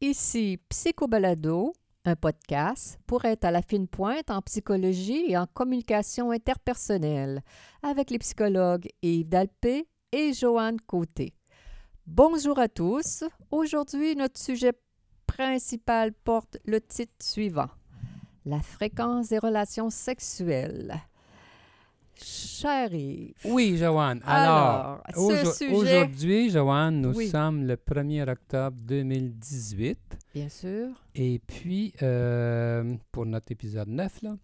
Ici Psychobalado, un podcast pour être à la fine pointe en psychologie et en communication interpersonnelle avec les psychologues Yves Dalpé et Joanne Côté. Bonjour à tous. Aujourd'hui, notre sujet principal porte le titre suivant La fréquence des relations sexuelles. Chérie. Oui, Joanne. Alors, Alors, sujet- aujourd'hui, Joanne, nous Oui. sommes le 1er octobre 2018. Bien sûr. Et puis, euh, pour notre épisode 9, là.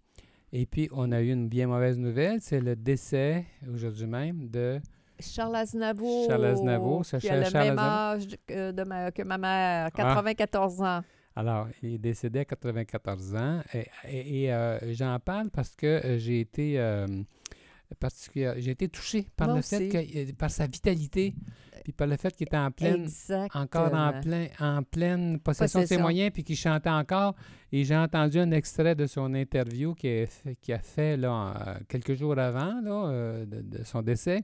Et puis, on a eu une bien mauvaise nouvelle. C'est le décès, aujourd'hui même, de... Charles Aznavour. Charles Aznavour, ce qui cher a le Charles même âge que, de ma, que ma mère, Ah. 94 ans. Alors, il est décédé à 94 ans. Et, et- et, euh, j'en parle parce que euh, j'ai été... euh, j'ai été touché par Moi le fait que, euh, par sa vitalité, puis par le fait qu'il était en pleine, encore en, plein, en pleine possession, de ses moyens, puis qui chantait encore. Et j'ai entendu un extrait de son interview qu'il a fait, qu'il a fait, là, quelques jours avant là, de, de son décès,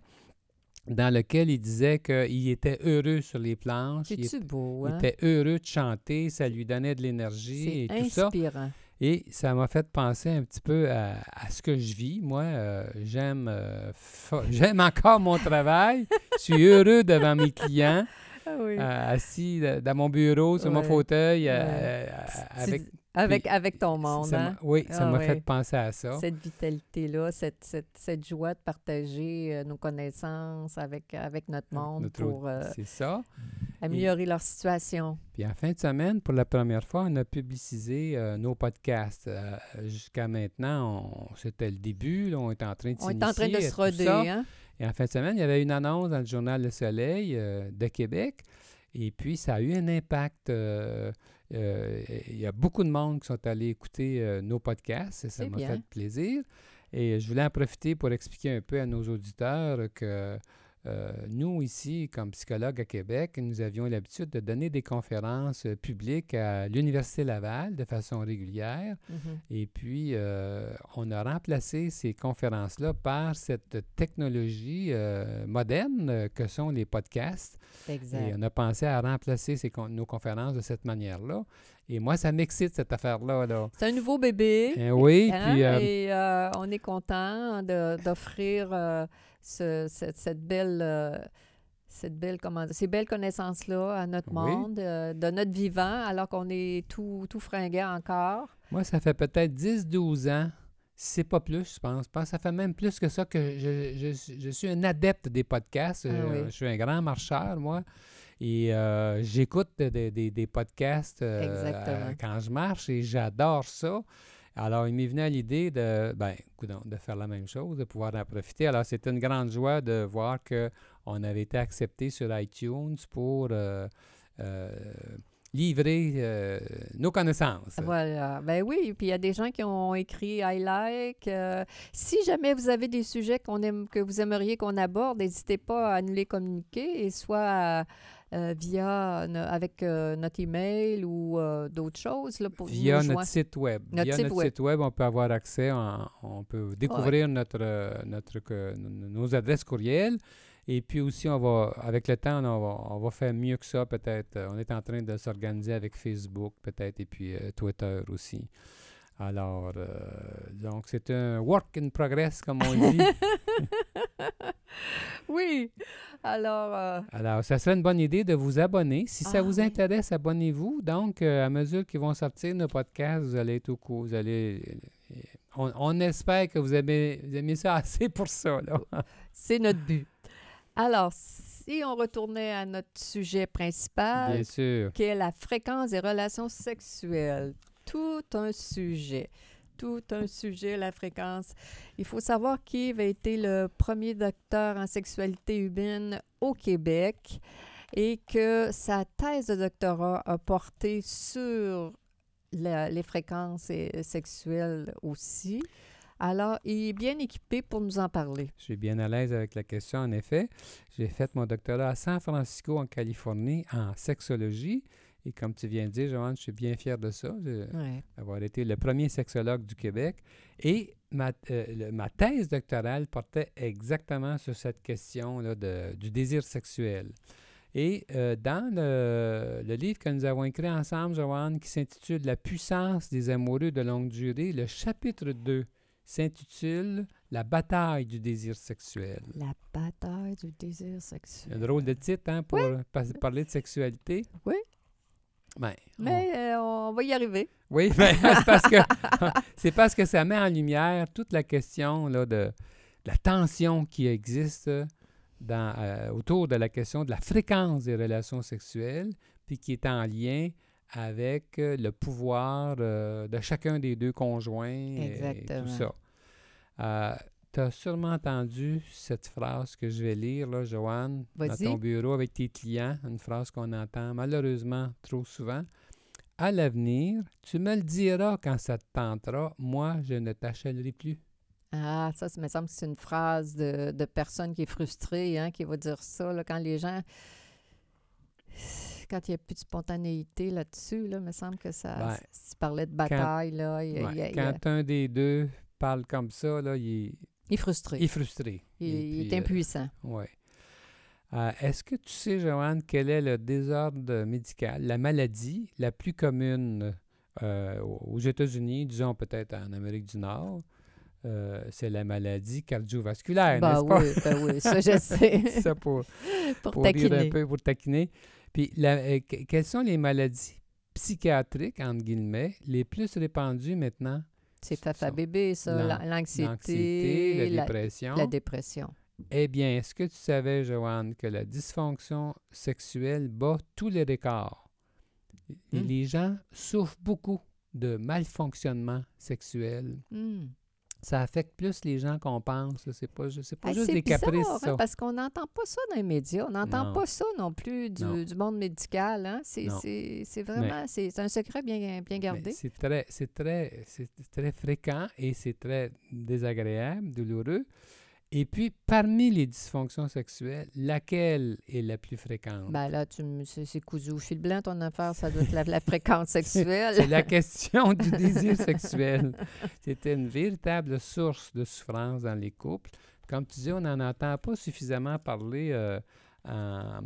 dans lequel il disait qu'il était heureux sur les planches. Il, beau, il hein? était heureux de chanter, ça lui donnait de l'énergie et C'est tout ça. inspirant. Et ça m'a fait penser un petit peu à, à ce que je vis. Moi, euh, j'aime euh, j'aime encore mon travail. Je suis heureux devant mes clients, Ah oui. euh, assis dans mon bureau, sur mon fauteuil, Ouais. Tu- avec... avec, puis- avec ton monde, ça hein? Oui, ça Ah m'a fait penser à ça. Cette vitalité-là, cette, cette, cette joie de partager euh, nos connaissances avec, avec notre monde Notre pour euh, ça. améliorer leur situation. Puis en fin de semaine, pour la première fois, on a publicisé euh, nos podcasts. Jusqu'à maintenant, c'était le début. là, on est en train de On est en train de s'initier se roder, hein? Et en fin de semaine, il y avait une annonce dans le journal Le Soleil de Québec. Et puis, ça a eu un impact. euh, euh, il y a beaucoup de monde qui sont allés écouter euh, nos podcasts. Et ça m'a fait plaisir. Et je voulais en profiter pour expliquer un peu à nos auditeurs que euh, nous, ici, comme psychologues à Québec, nous avions l'habitude de donner des conférences euh, publiques à l'Université Laval de façon régulière. Mhm. Et puis, euh, on a remplacé ces conférences-là par cette technologie moderne que sont les podcasts. Et Exact. on a pensé à remplacer ces con- nos conférences de cette manière-là. Et moi, ça m'excite, cette affaire-là. Là. C'est un nouveau bébé. Eh oui, hein, puis... Et on est content d'offrir ce- cette, cette belle, euh, cette belle, comment dire, ces belles connaissances-là à notre Oui. monde, euh, de notre vivant, alors qu'on est tout, tout fringant encore. Moi, ça fait peut-être 10-12 ans, c'est pas plus, je pense. Je pense que ça fait même plus que ça que je, je- je suis un adepte des podcasts. Ah Euh, oui. Je suis un grand marcheur, moi. Et euh, j'écoute des, des- des podcasts euh, quand je marche et j'adore ça. Alors, il m'est venu à l'idée de, ben, de faire la même chose, de pouvoir en profiter. Alors, c'était une grande joie de voir qu'on avait été accepté sur iTunes pour euh, euh, livrer euh, nos connaissances. Voilà. Ben oui, puis il y a des gens qui ont écrit I like. si jamais vous avez des sujets qu'on aime, que vous aimeriez qu'on aborde, n'hésitez pas à nous les communiquer, et soit euh, via no- avec euh, notre email ou euh, d'autres choses. Là, pour Via notre site web. Notre Via site notre web. site web, on peut avoir accès, on peut découvrir notre, notre, que- nos- adresses courriels. Et puis aussi, on va, avec le temps, on va, on va faire mieux que ça, peut-être. Euh, On est en train de s'organiser avec Facebook, peut-être, et puis Twitter aussi. Alors, euh, donc, c'est un work in progress, comme on dit. Oui. Alors, euh, Alors, ça serait une bonne idée de vous abonner. Si ça Ah, vous oui. intéresse, abonnez-vous. Donc, euh, à mesure qu'ils vont sortir nos podcasts, vous allez être au courant. Vous allez, euh, on, on espère que vous aimez, vous aimez ça assez pour ça. Là. c'est notre but. Alors, si on retournait à notre sujet principal, Bien sûr. qui est la fréquence des relations sexuelles. Tout un sujet. Tout un sujet, la fréquence. Il faut savoir qu'Yves a été le premier docteur en sexualité humaine au Québec et que sa thèse de doctorat a porté sur les fréquences euh, sexuelles aussi. Alors, il est bien équipé pour nous en parler. Je suis bien à l'aise avec la question, en effet. J'ai fait mon doctorat à San Francisco, en Californie, en sexologie. Et comme tu viens de dire, Joanne, je suis bien fier de ça, Ouais. d'avoir été le premier sexologue du Québec. Et ma, euh, le- ma thèse doctorale portait exactement sur cette question là, de, du désir sexuel. Et euh, dans le, le livre que nous avons écrit ensemble, Joanne, qui s'intitule La puissance des amoureux de longue durée, le chapitre 2 s'intitule La bataille du désir sexuel. La bataille du désir Un sexuel. drôle de titre, hein, pour parler de sexualité. Oui. Ben, on- Mais euh, on va y arriver. Oui, ben, c'est parce que c'est parce que ça met en lumière toute la question là, de, de la tension qui existe dans, euh, autour de la question de la fréquence des relations sexuelles, puis qui est en lien avec euh, le pouvoir euh, de chacun des deux conjoints et- tout ça. Tu as sûrement entendu cette phrase que je vais lire, là, Joanne, dans ton bureau avec tes clients, une phrase qu'on entend malheureusement trop souvent. À l'avenir, tu me le diras quand ça te tentera, moi, je ne t'achèterai plus. Ah, ça, ça me semble que c'est une phrase de, de personne qui est frustrée, hein, qui va dire ça, là, quand les gens... Quand il n'y a plus de spontanéité là-dessus, là, il me semble que ça... Ben, si tu parlais de bataille, là, il, Ouais, il il y a- Quand un des deux parle comme ça, là, il, il est frustré. il est frustré. Il, Et il puis, est euh, impuissant. Oui. Est-ce que tu sais, Joanne, quel est le désordre médical, la maladie la plus commune euh, aux États-Unis, disons peut-être en Amérique du Nord? Euh, c'est la maladie cardiovasculaire, Ben n'est-ce pas? oui, ben oui, ça je sais. ça pour, Pour pour dire un taquiner. peu, pour taquiner. Puis, la- euh, que- quelles sont les maladies psychiatriques, entre guillemets, les plus répandues maintenant? C'est fafa bébé, ça, L'an- la- l'anxiété, L'anxiété, la la, dépression. la dépression. Eh bien, est-ce que tu savais, Joanne, que la dysfonction sexuelle bat tous les records? Hmm. les gens souffrent beaucoup de malfonctionnement sexuel. Hmm. Ça affecte plus les gens qu'on pense. C'est pas, pas juste des bizarre, caprices, hein, ça. parce qu'on n'entend pas ça dans les médias. On n'entend pas ça non plus du, Non. du monde médical. Hein? C'est, vraiment c'est, un secret bien, gardé. C'est très, très fréquent et c'est très désagréable, douloureux. Et puis, parmi les dysfonctions sexuelles, laquelle est la plus fréquente? Ben là, tu me, c'est, cousu au fil blanc ton affaire, ça doit être la, la fréquence sexuelle. C'est la question du désir sexuel. C'était une véritable source de souffrance dans les couples. Comme tu dis, on n'en entend pas suffisamment parler euh, en-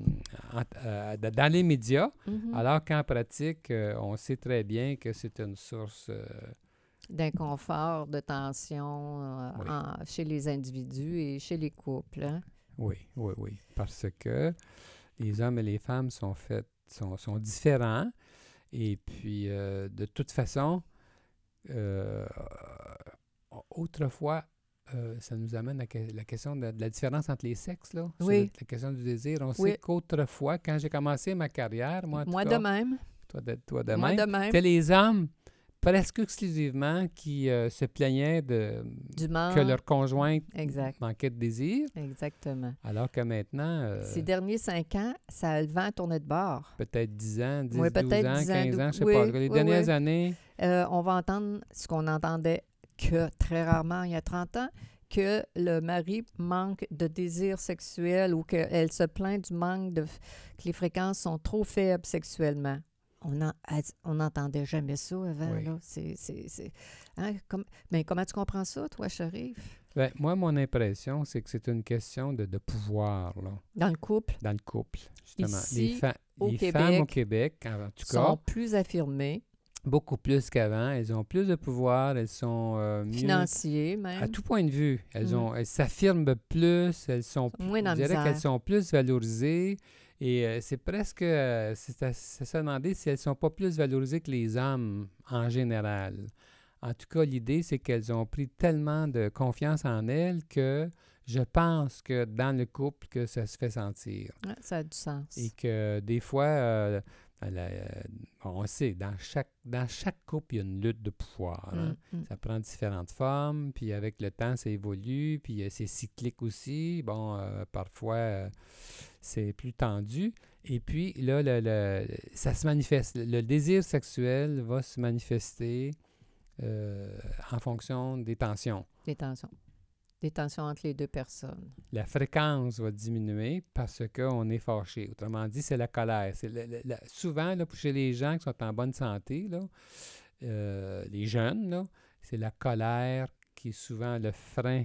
en- euh, dans les médias, Mhm. alors qu'en pratique, euh, on sait très bien que c'est une source. D'inconfort, de tension euh, Oui. en- chez les individus et chez les couples. hein? oui, oui, oui. Parce que les hommes et les femmes sont faits, sont, sont différents. Et puis, euh, de toute façon, euh, autrefois, euh, ça nous amène à la question de, de la différence entre les sexes, là. Oui. la, question du désir. On Oui. sait qu'autrefois, quand j'ai commencé ma carrière, moi, Moi cas, de même. toi de, toi de Moi même, de même. c'était les hommes presque exclusivement qui euh, se plaignaient de, Du que leur conjointe Exact. manquait de désir, Exactement. alors que maintenant, euh, Ces derniers cinq ans, ça a le vent tourné de bord. peut-être 10 ans, 10, Oui, 12 peut-être ans, 10 ans, 15 ans, je sais oui, pas. Les oui, dernières années, Euh, on va entendre ce qu'on entendait que très rarement il y a 30 ans, que le mari manque de désir sexuel ou qu'elle se plaint du manque de... que les fréquences sont trop faibles sexuellement. On en- on n'entendait jamais ça avant. Oui. Là. C'est, c'est, c'est- hein, comme- mais comment tu comprends ça, toi, Sharif? ben, moi, mon impression, c'est que c'est une question de, de pouvoir là, Dans le couple, dans le couple, justement. Ici, les fa- au les femmes au Québec, en tout sont cas, plus affirmés, beaucoup plus qu'avant. Elles ont plus de pouvoir, elles sont euh, mieux... financiers même. À tout point de vue, elles, Mm. ont, elles s'affirment plus, elles sont, Moins dans je dirais qu'elles sont plus valorisées. Et euh, c'est presque, euh, c'est se demander si elles sont pas plus valorisées que les hommes en général. En tout cas, l'idée, c'est qu'elles ont pris tellement de confiance en elles que je pense que dans le couple, que ça se fait sentir. Ouais, ça a du sens. Et que des fois, euh, la- euh, on sait, dans chaque, dans chaque couple, il y a une lutte de pouvoir. hein. Mm, mm. Ça prend différentes formes, puis avec le temps, ça évolue, puis euh, c'est cyclique aussi. Bon, parfois, c'est plus tendu. Et puis, là, le, le- ça se manifeste. Le, le désir sexuel va se manifester euh, en fonction des tensions. Des tensions. des tensions entre les deux personnes. La fréquence va diminuer parce qu'on est fâché. Autrement dit, c'est la colère. C'est souvent, là, chez les gens qui sont en bonne santé, là, euh, les jeunes, là, c'est la colère qui est souvent le frein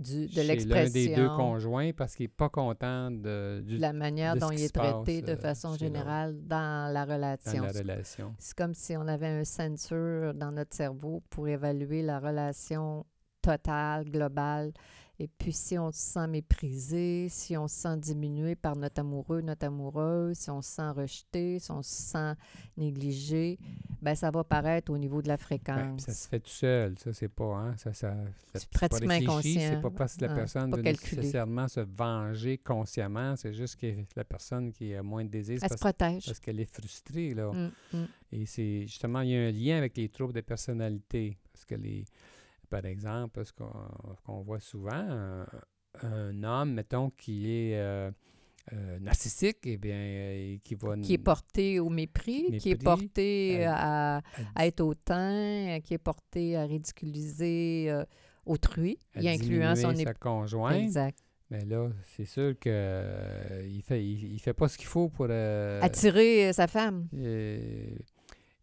du, de chez l'un des deux conjoints parce qu'il n'est pas content de, de la manière dont il est traité de euh, façon générale dans la relation. Dans la relation. C'est comme si on avait un sensor dans notre cerveau pour évaluer la relation totale, globale et puis, si on se sent méprisé, si on se sent diminué par notre amoureux, notre amoureuse, si on se sent rejeté, si on se sent négligé, ben ça va paraître au niveau de la fréquence. ça se fait tout seul, ça, c'est pas, hein, ça, ça, c'est pratiquement inconscient. C'est pas parce que la personne veut nécessairement se venger consciemment, c'est juste que la personne qui a moins de désir, Elle parce, se protège. parce qu'elle est frustrée, là. Mmh, mmh. Et c'est, justement, il y a un lien avec les troubles de personnalité, parce que les par exemple, ce qu'on voit souvent, un, homme, mettons, qui est euh, euh, narcissique, eh bien, euh, qui va... Qui est porté au mépris, qui est porté à, être hautain, qui est porté à ridiculiser autrui, y incluant son sa conjointe. Exact. Mais là, c'est sûr qu'il il fait, il, fait pas ce qu'il faut pour... Attirer sa femme. Et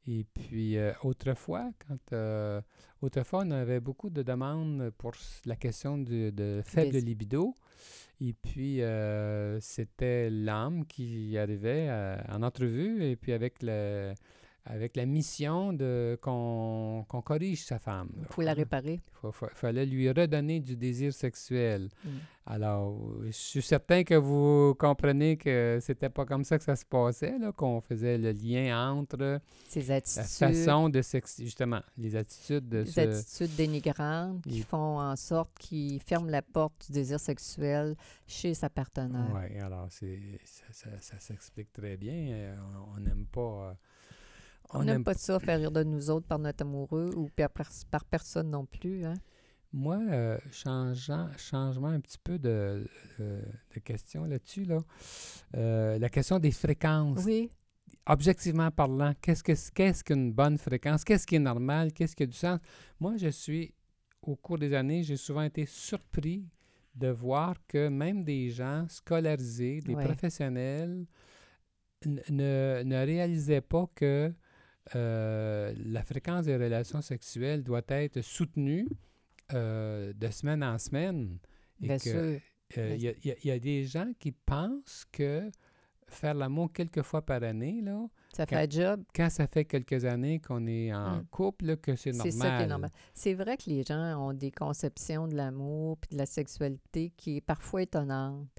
puis, euh, autrefois, quand euh, autrefois, on avait beaucoup de demandes pour la question de, de faible libido. Et puis, euh, c'était l'âme qui arrivait en entrevue, et puis avec le, avec la mission de qu'on corrige sa femme. Il faut la réparer. Il fallait lui redonner du désir sexuel. Mm. Alors, je suis certain que vous comprenez que c'était pas comme ça que ça se passait, qu'on faisait le lien entre Ces attitudes, la façon de sex... justement, les attitudes de les attitudes dénigrantes qui font en sorte qu'il ferme la porte du désir sexuel chez sa partenaire. Oui, alors c'est ça, ça, s'explique très bien. Euh, on n'aime pas... Euh, on n'aime pas ça, faire rire de nous autres par notre amoureux ou par, par personne non plus. Hein? Moi, euh, changeant, changement un petit peu de, de, question là-dessus, là. Euh, la question des fréquences. Oui. Objectivement parlant, qu'est-ce que qu'est-ce qu'une bonne fréquence? Qu'est-ce qui est normal? Qu'est-ce qui a du sens? Moi, je suis, au cours des années, j'ai souvent été surpris de voir que même des gens scolarisés, des professionnels, ne, ne réalisaient pas que euh, la fréquence des relations sexuelles doit être soutenue euh, de semaine en semaine. Et Bien sûr. Euh, il y, a des gens qui pensent que faire l'amour quelques fois par année, là, ça fait un job. Quand ça fait quelques années qu'on est en hum. couple, que c'est normal. C'est ça qui est normal. C'est vrai que les gens ont des conceptions de l'amour et de la sexualité qui est parfois étonnante.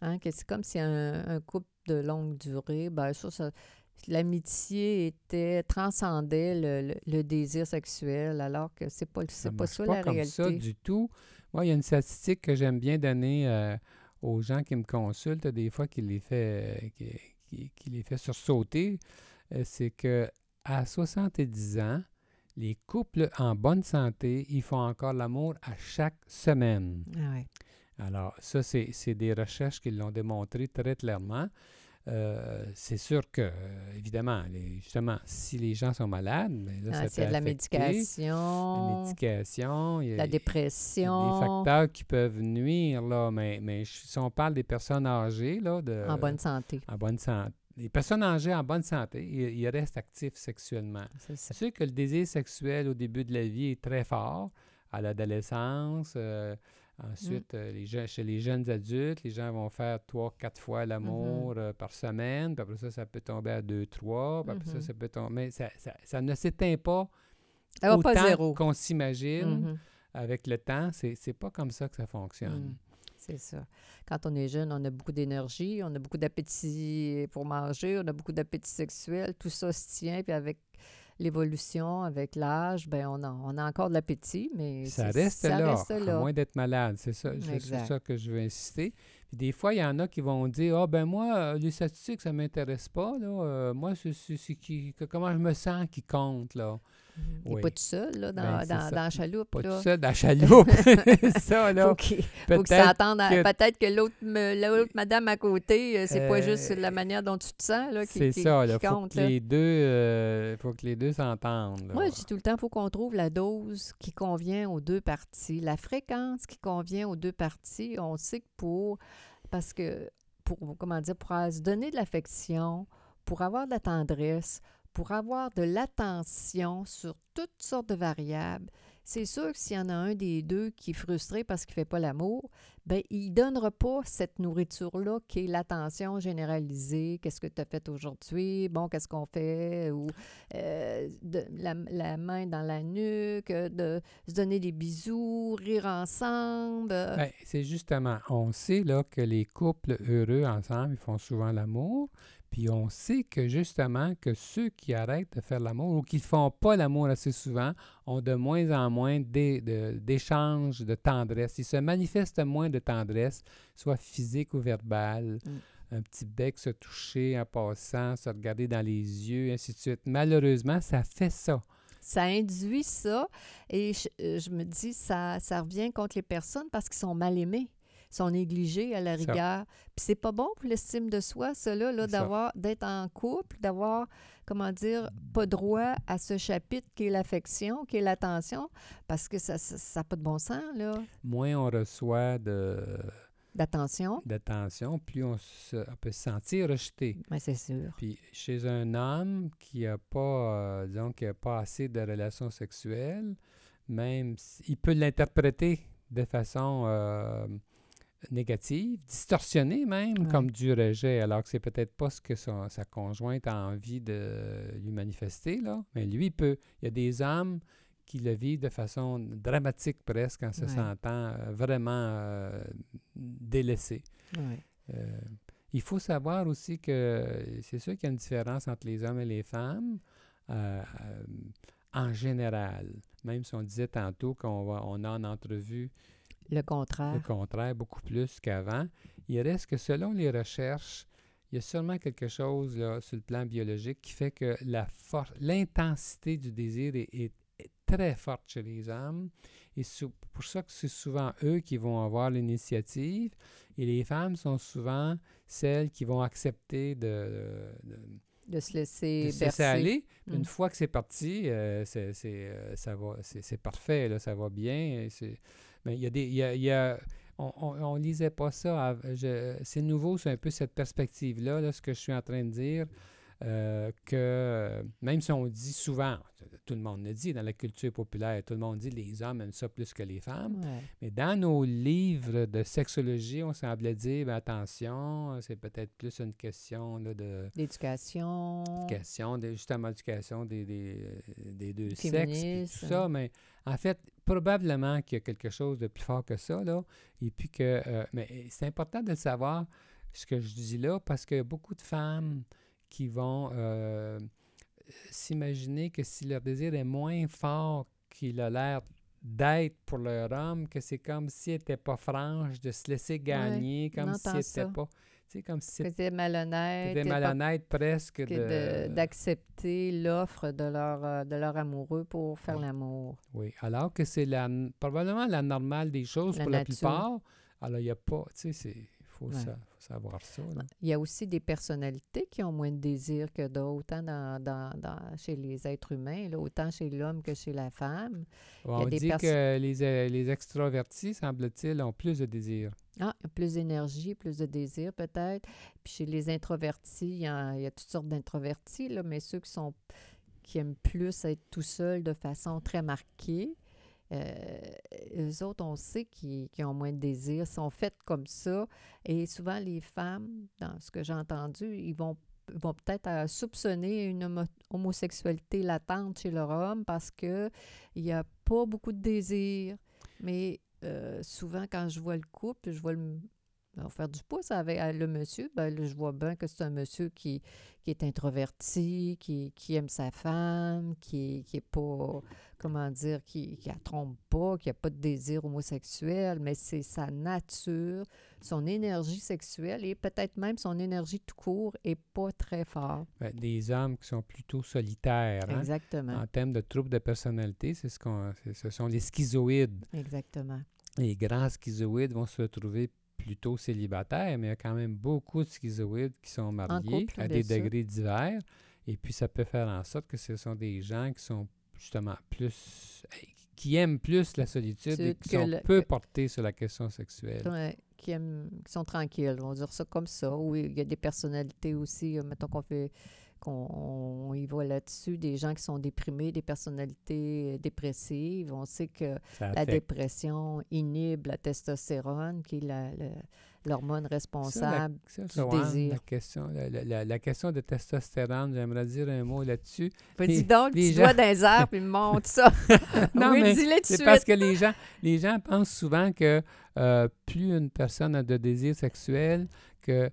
Hein, que c'est comme si un, un, couple de longue durée, ben ça, ça l'amitié était transcendait le, désir sexuel, alors que c'est pas c'est pas ça la réalité. ça du tout. Moi, il y a une statistique que j'aime bien donner euh, aux gens qui me consultent des fois qui les fait qui, qui, les fait sursauter, euh, c'est que à 70 ans, les couples en bonne santé, ils font encore l'amour à chaque semaine. Ah Alors, ça, c'est des recherches qui l'ont démontré très clairement. Euh, c'est sûr que, euh, évidemment, justement, si les gens sont malades, mais là, ah, ça de la médication, la médication, la dépression, des facteurs qui peuvent nuire là. Mais, mais si on parle des personnes âgées là, de, en bonne santé, en bonne santé, les personnes âgées en bonne santé, ils, restent actifs sexuellement. C'est sûr que le désir sexuel au début de la vie est très fort, à l'adolescence. Euh, Ensuite, euh, les chez les jeunes adultes, les gens vont faire trois, quatre fois l'amour mm-hmm. euh, par semaine. Puis après ça, ça peut tomber à deux, trois. Puis après ça, mm-hmm. ça peut tomber. Mais ça, ça, ne s'éteint pas autant qu'on s'imagine. Mm-hmm. Avec le temps, c'est, c'est pas comme ça que ça fonctionne. Mm. C'est ça. Quand on est jeune, on a beaucoup d'énergie, on a beaucoup d'appétit pour manger, on a beaucoup d'appétit sexuel. Tout ça se tient. Puis avec l'évolution, avec l'âge, ben on a, on a encore de l'appétit, mais ça reste, là, à moins d'être malade. C'est ça, c'est ça que je veux insister. Puis des fois, il y en a qui vont dire Ah, ben moi, euh, les statistiques, ça ne m'intéresse pas. Là. Euh, moi, c'est qui, comment je me sens qui compte. Là. Il n'est pas tout seul là, dans, ben, dans, dans, la chaloupe. Pas là. tout seul dans la chaloupe. ça, là. Faut qu'il peut s'entende. Peut-être que l'autre madame à côté, euh, c'est pas juste la manière dont tu te sens là, qui, qui, ça, là, faut Que les deux, faut que les deux s'entendent. Moi, je dis tout le temps, il faut qu'on trouve la dose qui convient aux deux parties, la fréquence qui convient aux deux parties. On sait que pour parce que pour, comment dire, pour se donner de l'affection, pour avoir de la tendresse, pour avoir de l'attention sur toutes sortes de variables, c'est sûr que s'il y en a un des deux qui est frustré parce qu'il ne fait pas l'amour, ben il ne donnera pas cette nourriture-là qui est l'attention généralisée. Qu'est-ce que tu as fait aujourd'hui? Bon, qu'est-ce qu'on fait? Ou euh, de, la, main dans la nuque, de se donner des bisous, rire ensemble. Ben, c'est justement, on sait là, que les couples heureux ensemble, ils font souvent l'amour. Puis on sait que justement que ceux qui arrêtent de faire l'amour ou qui ne font pas l'amour assez souvent ont de moins en moins d'échanges de, tendresse. Ils se manifestent moins de tendresse, soit physique ou verbale. Mm. Un petit bec se toucher en passant, se regarder dans les yeux, ainsi de suite. Malheureusement, ça fait ça. Ça induit ça et je, euh, je me dis, ça, ça revient contre les personnes parce qu'ils sont mal aimés sont négligés à la rigueur. Puis c'est pas bon pour l'estime de soi, cela, là, d'avoir, d'être en couple, d'avoir, comment dire, pas droit à ce chapitre qui est l'affection, qui est l'attention, parce que ça n'a pas de bon sens, là. Moins on reçoit de... D'attention. D'attention, plus on, peut se sentir rejeté. Ben, c'est sûr. Puis chez un homme qui n'a pas, euh, disons, qui a pas assez de relations sexuelles, même, il peut l'interpréter de façon euh, négative, distorsionnée même, comme du rejet, alors que c'est peut-être pas ce que sa, conjointe a envie de lui manifester, là. Mais lui, il peut. Il y a des hommes qui le vivent de façon dramatique presque en se sentant euh, vraiment euh, délaissé. Euh, il faut savoir aussi que c'est sûr qu'il y a une différence entre les hommes et les femmes en général. Même si on disait tantôt qu'on on a en entrevue le contraire. Le contraire, beaucoup plus qu'avant. Il reste que selon les recherches, il y a seulement quelque chose là, sur le plan biologique qui fait que la l'intensité du désir est, très forte chez les hommes. Et c'est pour ça que c'est souvent eux qui vont avoir l'initiative. Et les femmes sont souvent celles qui vont accepter de, de, se laisser, aller. Une mm. fois que c'est parti, euh, c'est, euh, ça va, c'est, parfait, là, ça va bien. C'est, mais il y a des. Il y a, on, ne lisait pas ça. C'est nouveau, c'est un peu cette perspective-là, là, ce que je suis en train de dire. Euh, que même si on dit souvent, tout le monde le dit dans la culture populaire, tout le monde dit les hommes aiment ça plus que les femmes, mais dans nos livres de sexologie, on semblait dire ben, attention, c'est peut-être plus une question là, de d'éducation, question, justement l'éducation des, des, deux sexes, tout ça, mais en fait, probablement qu'il y a quelque chose de plus fort que ça, là, et puis que, euh, mais c'est important de le savoir, ce que je dis là, parce que beaucoup de femmes qui vont euh, s'imaginer que si leur désir est moins fort qu'il a l'air d'être pour leur homme, que c'est comme s'il n'était pas franche, de se laisser gagner, comme n'était pas... Comme si c'était malhonnête. C'était malhonnête presque de... d'accepter l'offre de leur, euh, de leur amoureux pour faire l'amour. Oui, alors que c'est la, probablement la normale des choses pour la plupart. Alors, il n'y a pas, tu sais, c'est faut, savoir ça. Il y a aussi des personnalités qui ont moins de désir que d'autres, hein, dans, dans, chez les êtres humains, là, autant chez l'homme que chez la femme. on dit que les, euh, les extravertis, semble-t-il, ont plus de désir. Ah, plus d'énergie, plus de désir peut-être. Puis chez les introvertis, il y a, il y a toutes sortes d'introvertis, mais ceux qui sont qui aiment plus être tout seuls de façon très marquée, euh, eux autres, on sait qu'ils ont moins de désir, sont faites comme ça. Et souvent, les femmes, dans ce que j'ai entendu, ils vont, vont peut-être euh, soupçonner une homosexualité latente chez leur homme parce qu'il n'y a pas beaucoup de désir. Mais euh, souvent, quand je vois le couple, je vois le, faire du pouce avec euh, le monsieur. Ben, là, je vois bien que c'est un monsieur qui, qui est introverti, qui, qui aime sa femme, qui, qui est pas, comment dire, qui ne trompe pas, qui n'a pas de désir homosexuel, mais c'est sa nature, son énergie sexuelle et peut-être même son énergie tout court est pas très fort. Ben, des hommes qui sont plutôt solitaires. hein? Exactement. En termes de troubles de personnalité, c'est ce qu'on, ce sont les schizoïdes. Exactement. Les grands schizoïdes vont se retrouver plutôt célibataires, mais il y a quand même beaucoup de schizoïdes qui sont mariés couple, à des sûr. degrés divers. Et puis, ça peut faire en sorte que ce sont des gens qui sont justement plus... qui aiment plus la solitude et qui sont le- peu que- portés sur la question sexuelle. Ouais, qui, aiment, qui sont tranquilles, on va dire ça comme ça. Oui, il y a des personnalités aussi, euh, mettons qu'on fait qu'on on y va là-dessus, des gens qui sont déprimés, des personnalités euh, dépressives. On sait que Ça la dépression inhibe la testostérone, qui est la- la- l'hormone responsable. Ça, du Joanne, désir. La question, la, la- la- la question de testostérone, j'aimerais dire un mot là-dessus. Les- dis donc, les tu gens- dois dans les airs, puis monte ça. Non, oui, mais C'est parce que les gens, les gens pensent souvent que euh, plus une personne a de désir sexuel, que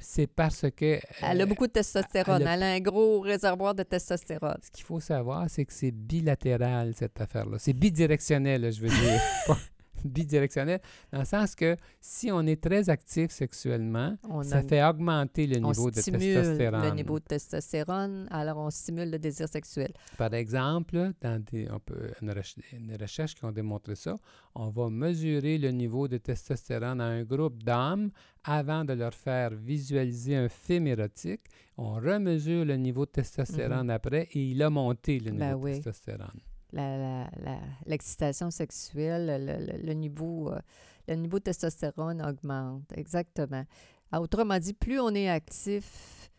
c'est parce que... Elle a euh, beaucoup de testostérone. elle a- Elle a un gros réservoir de testostérone. Ce qu'il faut savoir, c'est que c'est bilatéral, cette affaire-là. C'est bidirectionnel, je veux dire. Bidirectionnel, dans le sens que si on est très actif sexuellement, On ça a- fait augmenter le on niveau de testostérone. le niveau de testostérone, alors on stimule le désir sexuel. Par exemple, dans des, on peut, une, reche- une recherche qui ont démontré ça, on va mesurer le niveau de testostérone à un groupe d'hommes avant de leur faire visualiser un film érotique. On remesure le niveau de testostérone après et il a monté le niveau Ben de oui. testostérone. L'excitation sexuelle, le, le- le niveau, euh, le niveau de testostérone augmente. Exactement. Ah, Autrement dit, plus on est actif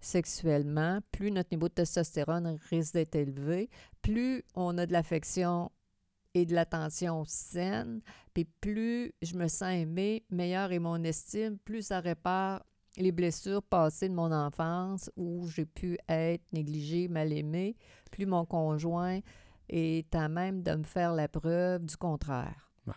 sexuellement, plus notre niveau de testostérone risque d'être élevé, plus on a de l'affection et de l'attention saine, puis plus je me sens aimée, meilleure est mon estime, plus ça répare les blessures passées de mon enfance où j'ai pu être négligée, mal aimée, plus mon conjoint est à même de me faire la preuve du contraire. Ouais.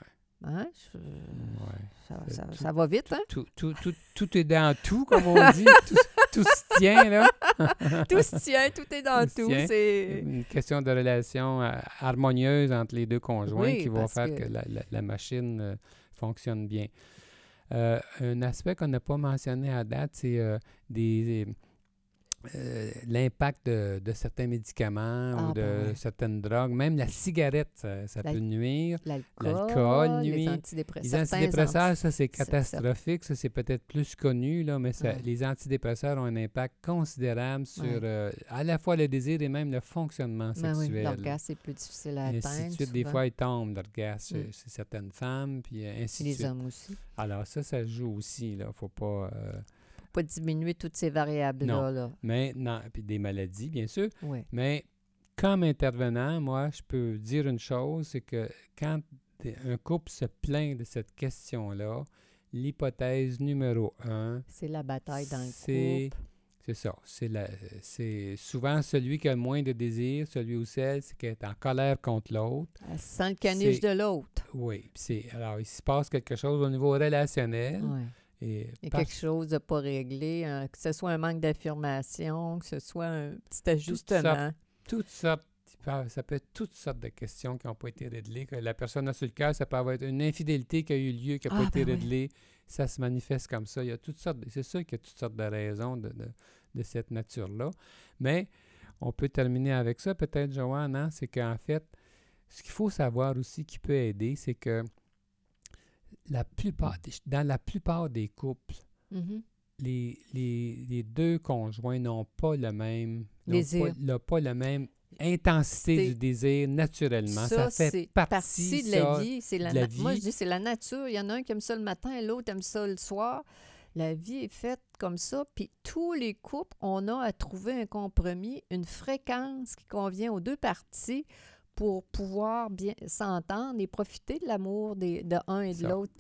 Hein? Je- Ouais. ça, C'est ça- tout- ça va vite, hein? Tout, tout, tout, tout est dans tout, comme on dit. tout, se tient, là. tout se tient, tout est dans Tout. C'est... Une question de relation euh, harmonieuse entre les deux conjoints Oui, qui va parce faire que- que, la, la- la machine euh, fonctionne bien. Euh, un aspect qu'on n'a pas mentionné à date, c'est euh, des, euh, l'impact de, de certains médicaments Ah, ou de ben ouais. certaines drogues. Même la cigarette, ça, peut nuire. L'alcool, nuit. les antidépresseurs. Les antidépresseurs, ça, c'est catastrophique. Ça, c'est peut-être plus connu, là, mais ça- Ouais. les antidépresseurs ont un impact considérable sur Ouais. euh, à la fois le désir et même le fonctionnement Ben oui, sexuel. l'orgasme est plus difficile à Et atteindre. ainsi de suite. Des fois, il tombe, l'orgasme, Mm. chez- certaines femmes, puis euh, ainsi de les hommes aussi. Alors, ça, ça joue aussi, là. Faut pas... euh, Pas diminuer toutes ces variables-là. Là. maintenant, puis des maladies, bien sûr. Ouais. Mais comme intervenant, moi, je peux dire une chose, c'est que quand un couple se plaint de cette question-là, l'hypothèse numéro un, C'est la bataille dans le c'est couple. c'est ça. C'est la- c'est souvent celui qui a le moins de désir, celui ou celle c'est qui est en colère contre l'autre. Elle sent le caniche de l'autre. Oui. alors il se passe quelque chose au niveau relationnel Ouais. Et Il y a par- quelque chose de pas réglé, hein, que ce soit un manque d'affirmation, que ce soit un petit ajustement. toutes sortes ça peut être toutes sortes de questions qui n'ont pas été réglées, que la personne a sur le cœur, ça peut avoir une infidélité qui a eu lieu, qui n'a Ah, pas été ben oui. réglée, ça se manifeste comme ça. Il y a toutes sortes, c'est sûr qu'il y a toutes sortes de raisons de, de- de cette nature-là. Mais on peut terminer avec ça, peut-être, Joanne, hein, c'est qu'en fait, ce qu'il faut savoir aussi qui peut aider, c'est que la plupart, dans la plupart des couples, Mhm. les, les, les deux conjoints n'ont pas le même Désir. pas, n'ont pas la même intensité du désir naturellement. Ça, fait c'est partie, de la ça, vie. C'est la la Moi, je dis c'est la nature. Il y en a un qui aime ça le matin, l'autre aime ça le soir. La vie est faite comme ça. Puis tous les couples, on a à trouver un compromis, une fréquence qui convient aux deux parties pour pouvoir bien s'entendre et profiter de l'amour des- de un et de l'autre.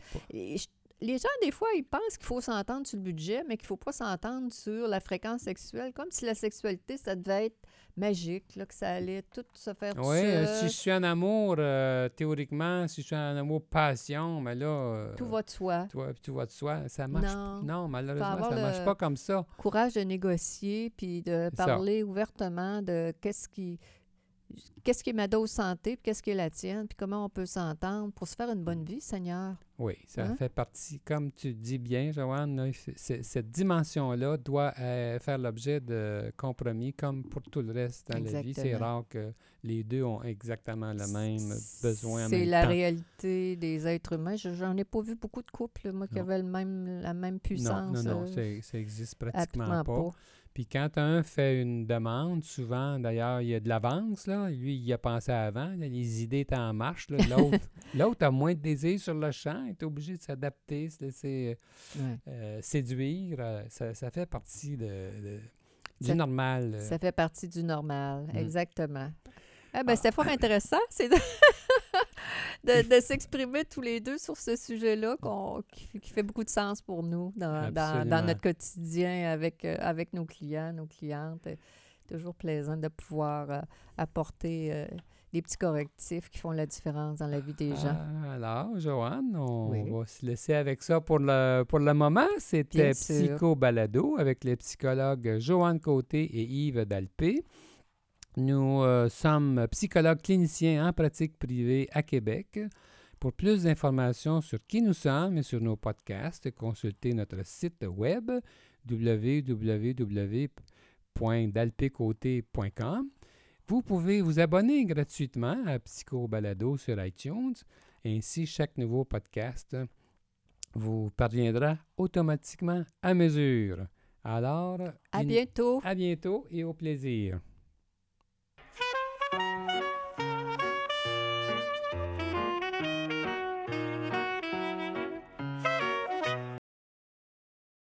Les gens, des fois, ils pensent qu'il faut s'entendre sur le budget, mais qu'il ne faut pas s'entendre sur la fréquence sexuelle, comme si la sexualité, ça devait être magique, là, que ça allait tout se faire tout Oui, seul. si je suis en amour, euh, théoriquement, si je suis en amour passion, mais là. euh, Tout va de soi. Toi, tout va de soi. Ça marche. Non. Non, malheureusement, ça ne marche pas comme ça. Courage de négocier, puis de ça. parler ouvertement de qu'est-ce qui... Qu'est-ce qui est ma dose santé, puis qu'est-ce qui est la tienne, puis comment on peut s'entendre pour se faire une bonne vie, Seigneur? Oui, ça Hein? fait partie, comme tu dis bien, Joanne, cette dimension-là doit euh, faire l'objet de compromis comme pour tout le reste dans la vie. C'est rare que les deux ont exactement le même besoin C'est la temps. réalité des êtres humains. Je- J'en ai pas vu beaucoup de couples, moi, qui Non. avaient le même, la même puissance. Non, non, non, euh, c'est- ça existe pratiquement pas. Puis quand un fait une demande, souvent, d'ailleurs, il y a de l'avance, là. Lui, il y a pensé avant. là, les idées étaient en marche. L'autre, l'autre a moins de désir sur le champ, est obligé de s'adapter, se laisser Ouais. euh, séduire. ça, ça fait partie de, de- du Ça- normal. Ça fait partie du normal, exactement. Ah ben, Ah. C'était fort intéressant c'est de, de, de s'exprimer tous les deux sur ce sujet-là qui, fait beaucoup de sens pour nous dans, dans- notre quotidien avec, euh, avec nos clients, nos clientes. Toujours plaisant de pouvoir euh, apporter euh, des petits correctifs qui font la différence dans la vie des gens. Ah, alors, Joanne, on Oui. va se laisser avec ça pour le, pour le moment. C'était. Psycho Balado avec les psychologues Joanne Côté et Yves Dalpé. Nous euh, sommes psychologues cliniciens en pratique privée à Québec. Pour plus d'informations sur qui nous sommes et sur nos podcasts, consultez notre site web www.dalpécoté.com. Vous pouvez vous abonner gratuitement à Psycho Balado sur iTunes. Ainsi, chaque nouveau podcast vous parviendra automatiquement à mesure. Alors, À bientôt! à bientôt et au plaisir.